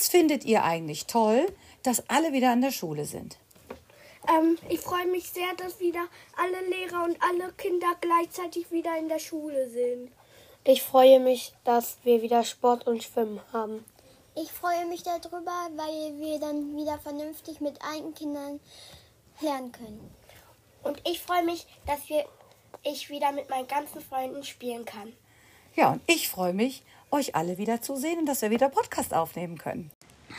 Was findet ihr eigentlich toll, dass alle wieder an der Schule sind? Ähm, ich freue mich sehr, dass wieder alle Lehrer und alle Kinder gleichzeitig wieder in der Schule sind. Ich freue mich, dass wir wieder Sport und Schwimmen haben. Ich freue mich darüber, weil wir dann wieder vernünftig mit alten Kindern lernen können. Und ich freue mich, dass wir, ich wieder mit meinen ganzen Freunden spielen kann. Ja, und ich freue mich, euch alle wieder zu sehen und dass wir wieder Podcast aufnehmen können.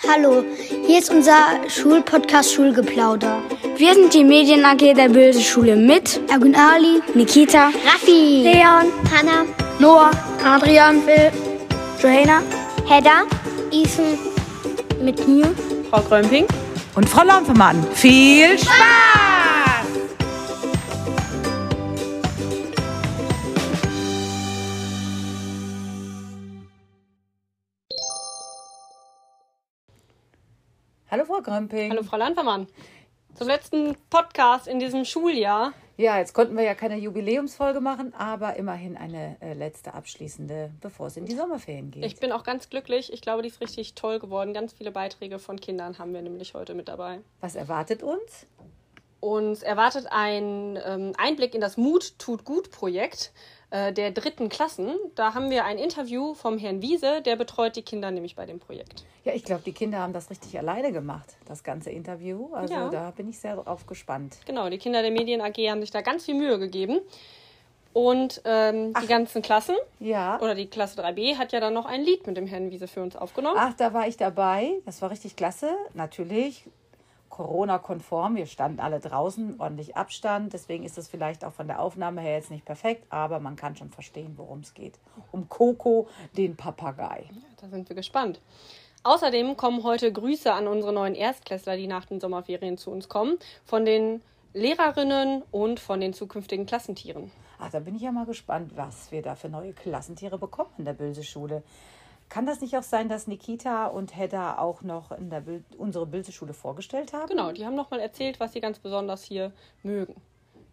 Hallo, hier ist unser Schulpodcast Schulgeplauder. Wir sind die Medien AG der Böse Schule mit Ergun Ali, Nikita, Raffi, Leon, Hanna, Noah, Adrian, Phil, Johanna, Hedda, Ethan, mit mir, Frau Grömping und Frau Lampemann. Viel Spaß! Hallo Frau Grömping. Hallo Frau Landvermann. Zum letzten Podcast in diesem Schuljahr. Ja, jetzt konnten wir ja keine Jubiläumsfolge machen, aber immerhin eine äh, letzte abschließende, bevor es in die Sommerferien geht. Ich bin auch ganz glücklich. Ich glaube, die ist richtig toll geworden. Ganz viele Beiträge von Kindern haben wir nämlich heute mit dabei. Was erwartet uns? Uns erwartet ein ähm, Einblick in das Mut tut gut Projekt äh, der dritten Klassen. Da haben wir ein Interview vom Herrn Wiese, der betreut die Kinder nämlich bei dem Projekt. Ja, ich glaube, die Kinder haben das richtig alleine gemacht, das ganze Interview. Also Ja. da bin ich sehr drauf gespannt. Genau, die Kinder der Medien AG haben sich da ganz viel Mühe gegeben. Und ähm, die ganzen Klassen Ja. oder die Klasse 3b hat ja dann noch ein Lied mit dem Herrn Wiese für uns aufgenommen. Ach, da war ich dabei. Das war richtig klasse. Natürlich Corona-konform. Wir standen alle draußen, ordentlich Abstand. Deswegen ist es vielleicht auch von der Aufnahme her jetzt nicht perfekt, aber man kann schon verstehen, worum es geht. Um Coco, den Papagei. Da sind wir gespannt. Außerdem kommen heute Grüße an unsere neuen Erstklässler, die nach den Sommerferien zu uns kommen, von den Lehrerinnen und von den zukünftigen Klassentieren. Ach, da bin ich ja mal gespannt, was wir da für neue Klassentiere bekommen in der Bülse-Schule. Kann das nicht auch sein, dass Nikita und Hedda auch noch in der Bil unsere Bülse-Schule vorgestellt haben? Genau, die haben nochmal erzählt, was sie ganz besonders hier mögen.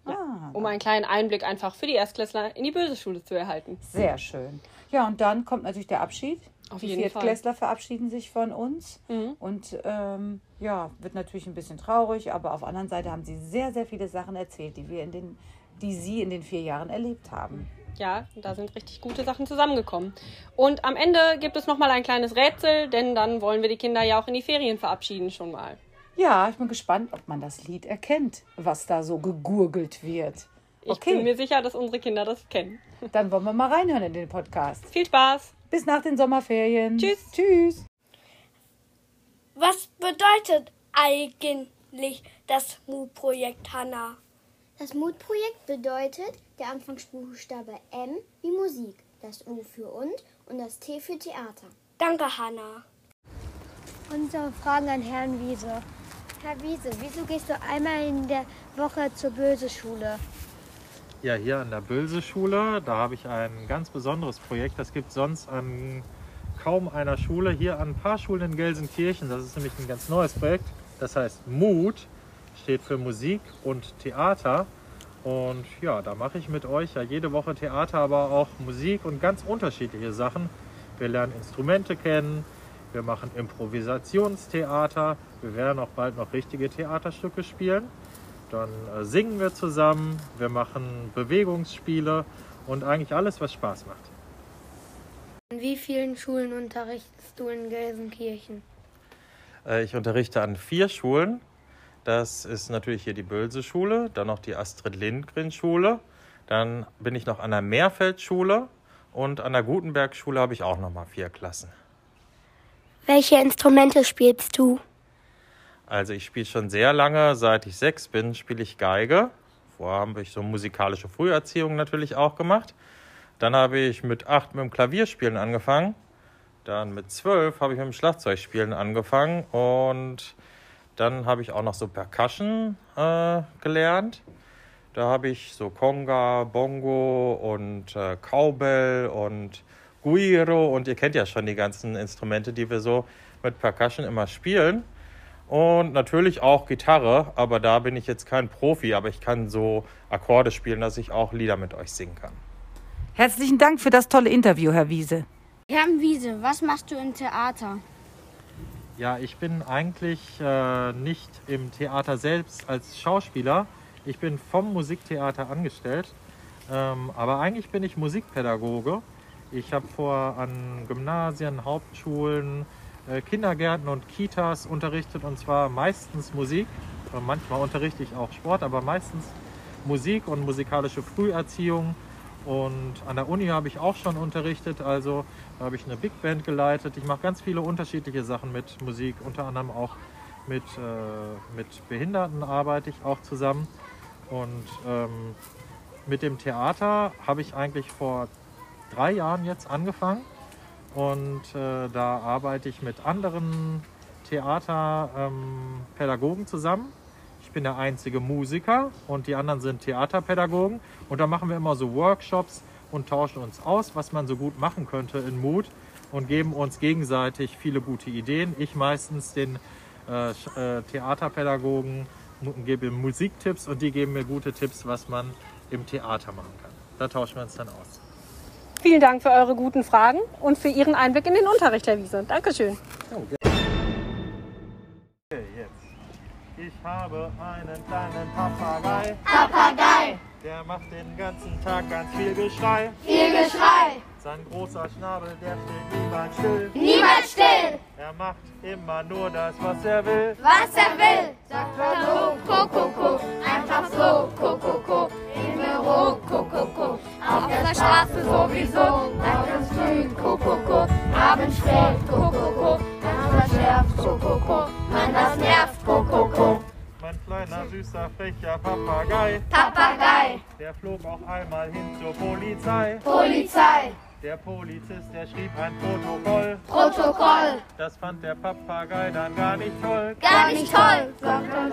Ah, Um einen kleinen Einblick einfach für die Erstklässler in die böse Schule zu erhalten. Sehr schön. Ja, und dann kommt natürlich der Abschied. Auf die jeden Fall. Viertklässler verabschieden sich von uns. Mhm. Und ähm, ja, wird natürlich ein bisschen traurig, aber auf der anderen Seite haben sie sehr, sehr viele Sachen erzählt, die wir in den, die sie in den vier Jahren erlebt haben. Ja, da sind richtig gute Sachen zusammengekommen. Und am Ende gibt es nochmal ein kleines Rätsel, denn dann wollen wir die Kinder ja auch in die Ferien verabschieden schon mal. Ja, ich bin gespannt, ob man das Lied erkennt, was da so gegurgelt wird. Ich bin mir sicher, dass unsere Kinder das kennen. Dann wollen wir mal reinhören in den Podcast. Viel Spaß! Bis nach den Sommerferien. Tschüss. Tschüss. Was bedeutet eigentlich das MU-Projekt, Hanna? Das Mutprojekt bedeutet der Anfangsbuchstabe M wie Musik, das U für und und das T für Theater. Danke, Hanna. Unsere Fragen an Herrn Wiese. Herr Wiese, wieso gehst du einmal in der Woche zur Böse-Schule? Ja, hier an der Bülse-Schule, da habe ich ein ganz besonderes Projekt. Das gibt es sonst an kaum einer Schule. Hier an ein paar Schulen in Gelsenkirchen. Das ist nämlich ein ganz neues Projekt. Das heißt Mut, steht für Musik und Theater. Und ja, da mache ich mit euch ja jede Woche Theater, aber auch Musik und ganz unterschiedliche Sachen. Wir lernen Instrumente kennen, wir machen Improvisationstheater, wir werden auch bald noch richtige Theaterstücke spielen. Dann äh, singen wir zusammen, wir machen Bewegungsspiele und eigentlich alles, was Spaß macht. In wie vielen Schulen unterrichtest du in Gelsenkirchen? Äh, ich unterrichte an vier Schulen. Das ist natürlich hier die Bölse-Schule, dann noch die Astrid-Lindgren-Schule. Dann bin ich noch an der Meerfeld-Schule und an der Gutenberg-Schule habe ich auch noch mal vier Klassen. Welche Instrumente spielst du? Also ich spiele schon sehr lange, seit ich sechs bin, spiele ich Geige. Vorher habe ich so musikalische Früherziehung natürlich auch gemacht. Dann habe ich mit acht mit dem Klavierspielen angefangen. Dann mit zwölf habe ich mit dem Schlagzeugspielen angefangen. Und dann habe ich auch noch so Percussion äh, gelernt. Da habe ich so Conga, Bongo und äh, Cowbell und Guiro. Und ihr kennt ja schon die ganzen Instrumente, die wir so mit Percussion immer spielen. Und natürlich auch Gitarre, aber da bin ich jetzt kein Profi, aber ich kann so Akkorde spielen, dass ich auch Lieder mit euch singen kann. Herzlichen Dank für das tolle Interview, Herr Wiese. Herr Wiese, was machst du im Theater? Ja, ich bin eigentlich äh, nicht im Theater selbst als Schauspieler. Ich bin vom Musiktheater angestellt. Ähm, aber eigentlich bin ich Musikpädagoge. Ich habe vor an Gymnasien, Hauptschulen, äh, Kindergärten und Kitas unterrichtet und zwar meistens Musik. Äh, manchmal unterrichte ich auch Sport, aber meistens Musik und musikalische Früherziehung. Und an der Uni habe ich auch schon unterrichtet, also habe ich eine Big Band geleitet. Ich mache ganz viele unterschiedliche Sachen mit Musik, unter anderem auch mit, äh, mit Behinderten arbeite ich auch zusammen. Und ähm, mit dem Theater habe ich eigentlich vor drei Jahren jetzt angefangen. Und äh, da arbeite ich mit anderen Theaterpädagogen ähm, zusammen. Ich bin der einzige Musiker und die anderen sind Theaterpädagogen. Und da machen wir immer so Workshops und tauschen uns aus, was man so gut machen könnte in Mut und geben uns gegenseitig viele gute Ideen. Ich meistens den äh, äh Theaterpädagogen gebe Musiktipps und die geben mir gute Tipps, was man im Theater machen kann. Da tauschen wir uns dann aus. Vielen Dank für eure guten Fragen und für Ihren Einblick in den Unterricht, Herr Wiese. Dankeschön. Oh, okay, habe einen kleinen Papagei. Papagei. Der macht den ganzen Tag ganz viel Geschrei. Viel Geschrei. Sein großer Schnabel, der steht niemals still. Niemals still. Er macht immer nur das, was er will. Was er will. Sagt so, Kokoko. Einfach so, Kokoko. Im Büro, Kokoko. Auf der Straße sowieso. Süßer, frecher Papagei. Papagei. Der flog auch einmal hin zur Polizei. Polizei. Der Polizist, der schrieb ein Protokoll. Protokoll. Das fand der Papagei dann gar nicht toll. Gar nicht toll. Sagt er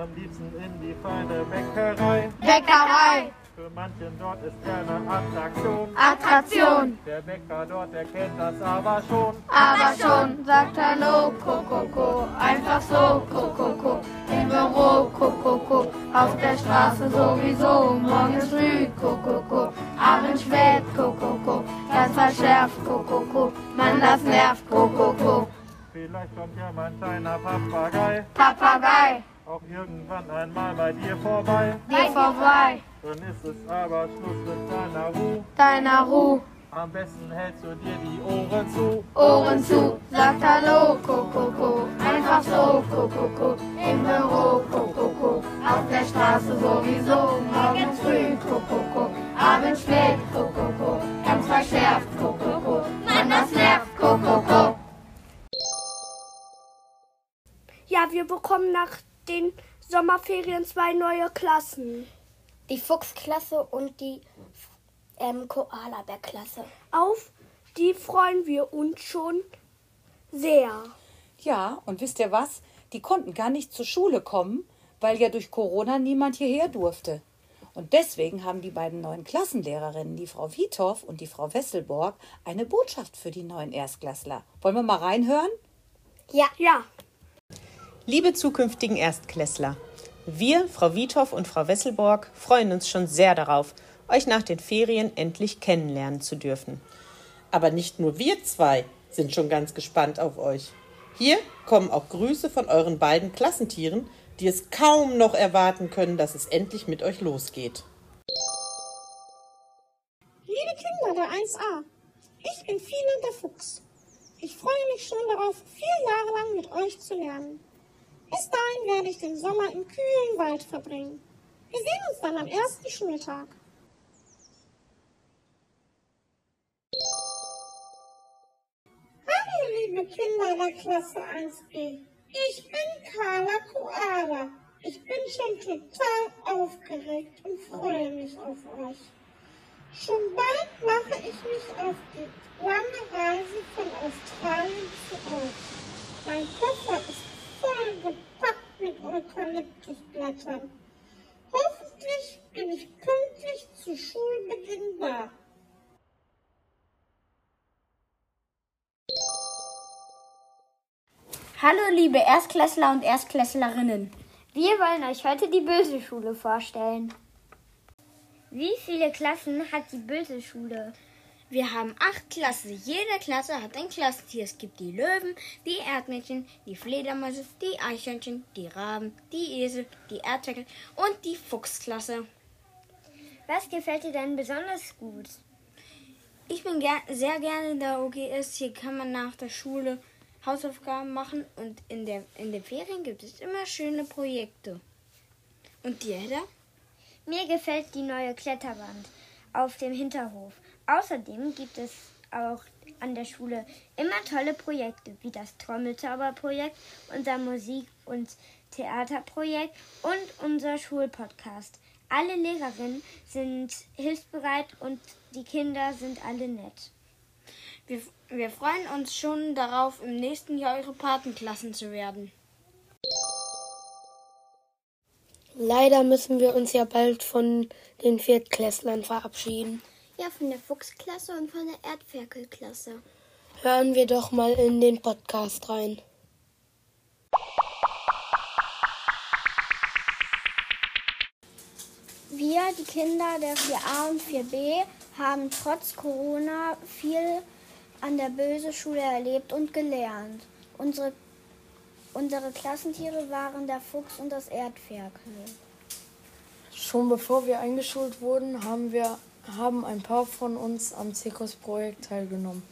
Am liebsten in die feine Bäckerei. Bäckerei. Für manchen dort ist er eine Attraktion. Attraktion. Der Bäcker dort, der kennt das aber schon. Aber schon sagt Hallo, Kokoko. Einfach so, Kokoko. Im Büro, Kokoko. Auf der Straße sowieso. Morgens früh, Kokoko. Abends spät, Kokoko. Ganz verschärft, Kokoko. Mann, das nervt, Kokoko. Vielleicht kommt ja mein kleiner Papagei Papagei. Auch irgendwann einmal bei dir vorbei. Dir vorbei. Dann ist es aber Schluss mit deiner Ruhe. Deiner Ruhe. Am besten hältst du dir die Ohren zu. Ohren zu, sagt Hallo, Kokoko. Einfach so, Kokoko. Im Büro, Kokoko. Auf der Straße sowieso. Morgens früh, Kokoko. Abends spät, Kokoko. Ganz verschärft, Kokoko. Mann, das nervt, Kokoko. Ja, wir bekommen nach den Sommerferien zwei neue Klassen. Die Fuchsklasse und die ähm, Koalabärklasse. Auf die freuen wir uns schon sehr. Ja, und wisst ihr was? Die konnten gar nicht zur Schule kommen, weil ja durch Corona niemand hierher durfte. Und deswegen haben die beiden neuen Klassenlehrerinnen, die Frau Wiethoff und die Frau Wesselborg, eine Botschaft für die neuen Erstklässler. Wollen wir mal reinhören? Ja. Ja. Liebe zukünftigen Erstklässler, wir, Frau Wiethoff und Frau Wesselborg, freuen uns schon sehr darauf, euch nach den Ferien endlich kennenlernen zu dürfen. Aber nicht nur wir zwei sind schon ganz gespannt auf euch. Hier kommen auch Grüße von euren beiden Klassentieren, die es kaum noch erwarten können, dass es endlich mit euch losgeht. Liebe Kinder der 1a, ich bin Fine der Fuchs. Ich freue mich schon darauf, vier Jahre lang mit euch zu lernen. Bis dahin werde ich den Sommer im kühlen Wald verbringen. Wir sehen uns dann am ersten Schultag. Hallo, liebe Kinder der Klasse 1b. Ich bin Carla Koala. Ich bin schon total aufgeregt und freue mich auf euch. Schon bald mache ich mich auf die lange Reise von Australien zu euch. Mein Koffer ist voll mit Eukalyptusblättern. Hoffentlich bin ich pünktlich zu Schulbeginn da. Hallo liebe Erstklässler und Erstklässlerinnen. Wir wollen euch heute die Böse Schule vorstellen. Wie viele Klassen hat die Böse Schule? Wir haben acht Klassen. Jede Klasse hat ein Klassentier. Es gibt die Löwen, die Erdmännchen, die Fledermäuse, die Eichhörnchen, die Raben, die Esel, die Erdheckel und die Fuchsklasse. Was gefällt dir denn besonders gut? Ich bin ger sehr gerne in der OGS. Hier kann man nach der Schule Hausaufgaben machen und in, der, in den Ferien gibt es immer schöne Projekte. Und dir, Hedda? Mir gefällt die neue Kletterwand auf dem Hinterhof. Außerdem gibt es auch an der Schule immer tolle Projekte, wie das Trommelzauberprojekt, unser Musik- und Theaterprojekt und unser Schulpodcast. Alle Lehrerinnen sind hilfsbereit und die Kinder sind alle nett. Wir, wir freuen uns schon darauf, im nächsten Jahr eure Patenklassen zu werden. Leider müssen wir uns ja bald von den Viertklässlern verabschieden. Ja, von der Fuchsklasse und von der Erdferkelklasse. Hören wir doch mal in den Podcast rein. Wir, die Kinder der 4a und 4b, haben trotz Corona viel an der Böse Schule erlebt und gelernt. Unsere, unsere Klassentiere waren der Fuchs und das Erdferkel. Schon bevor wir eingeschult wurden, haben, wir, haben ein paar von uns am Zirkusprojekt teilgenommen.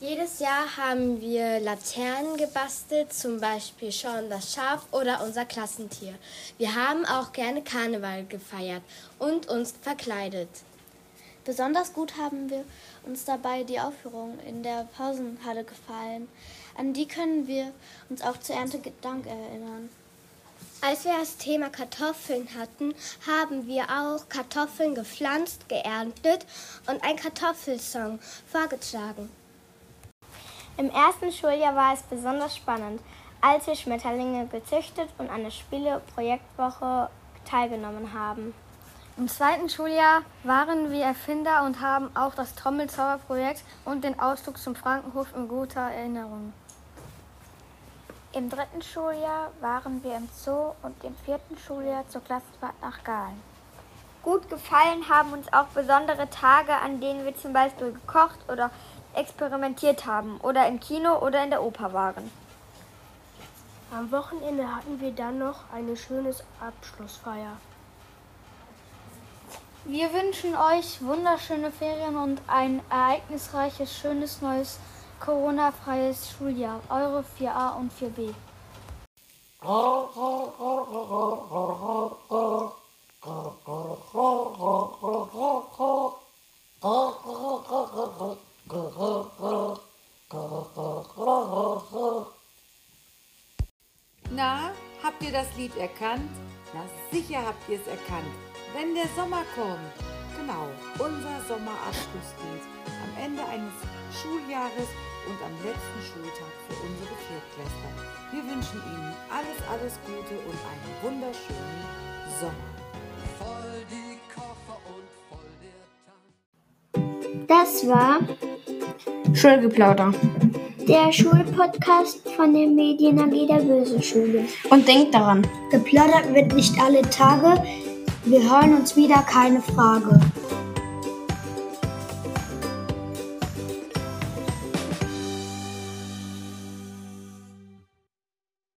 Jedes Jahr haben wir Laternen gebastelt, zum Beispiel Sean das Schaf oder unser Klassentier. Wir haben auch gerne Karneval gefeiert und uns verkleidet. Besonders gut haben wir uns dabei die Aufführung in der Pausenhalle gefallen. An die können wir uns auch zu Erntedank erinnern. Als wir das Thema Kartoffeln hatten, haben wir auch Kartoffeln gepflanzt, geerntet und einen Kartoffelsong vorgetragen. Im ersten Schuljahr war es besonders spannend, als wir Schmetterlinge gezüchtet und an der Spiele-Projektwoche teilgenommen haben. Im zweiten Schuljahr waren wir Erfinder und haben auch das Trommelzauberprojekt und den Ausflug zum Frankenhof in guter Erinnerung. Im dritten Schuljahr waren wir im Zoo und im vierten Schuljahr zur Klassenfahrt nach Galen. Gut gefallen haben uns auch besondere Tage, an denen wir zum Beispiel gekocht oder experimentiert haben oder im Kino oder in der Oper waren. Am Wochenende hatten wir dann noch eine schöne Abschlussfeier. Wir wünschen euch wunderschöne Ferien und ein ereignisreiches, schönes, neues, Corona-freies Schuljahr. Eure 4a und 4b. Na, habt ihr das Lied erkannt? Na sicher habt ihr es erkannt. Wenn der Sommer kommt. Genau, unser Sommerabschlusslied. Am Ende eines Schuljahres und am letzten Schultag für unsere Viertklässler. Wir wünschen Ihnen alles, alles Gute und einen wunderschönen Sommer. Das war Schulgeplauder. der Schulpodcast von der Medien AG der Böse Schule. Und denkt daran, Geplaudert wird nicht alle Tage. Wir hören uns wieder, keine Frage.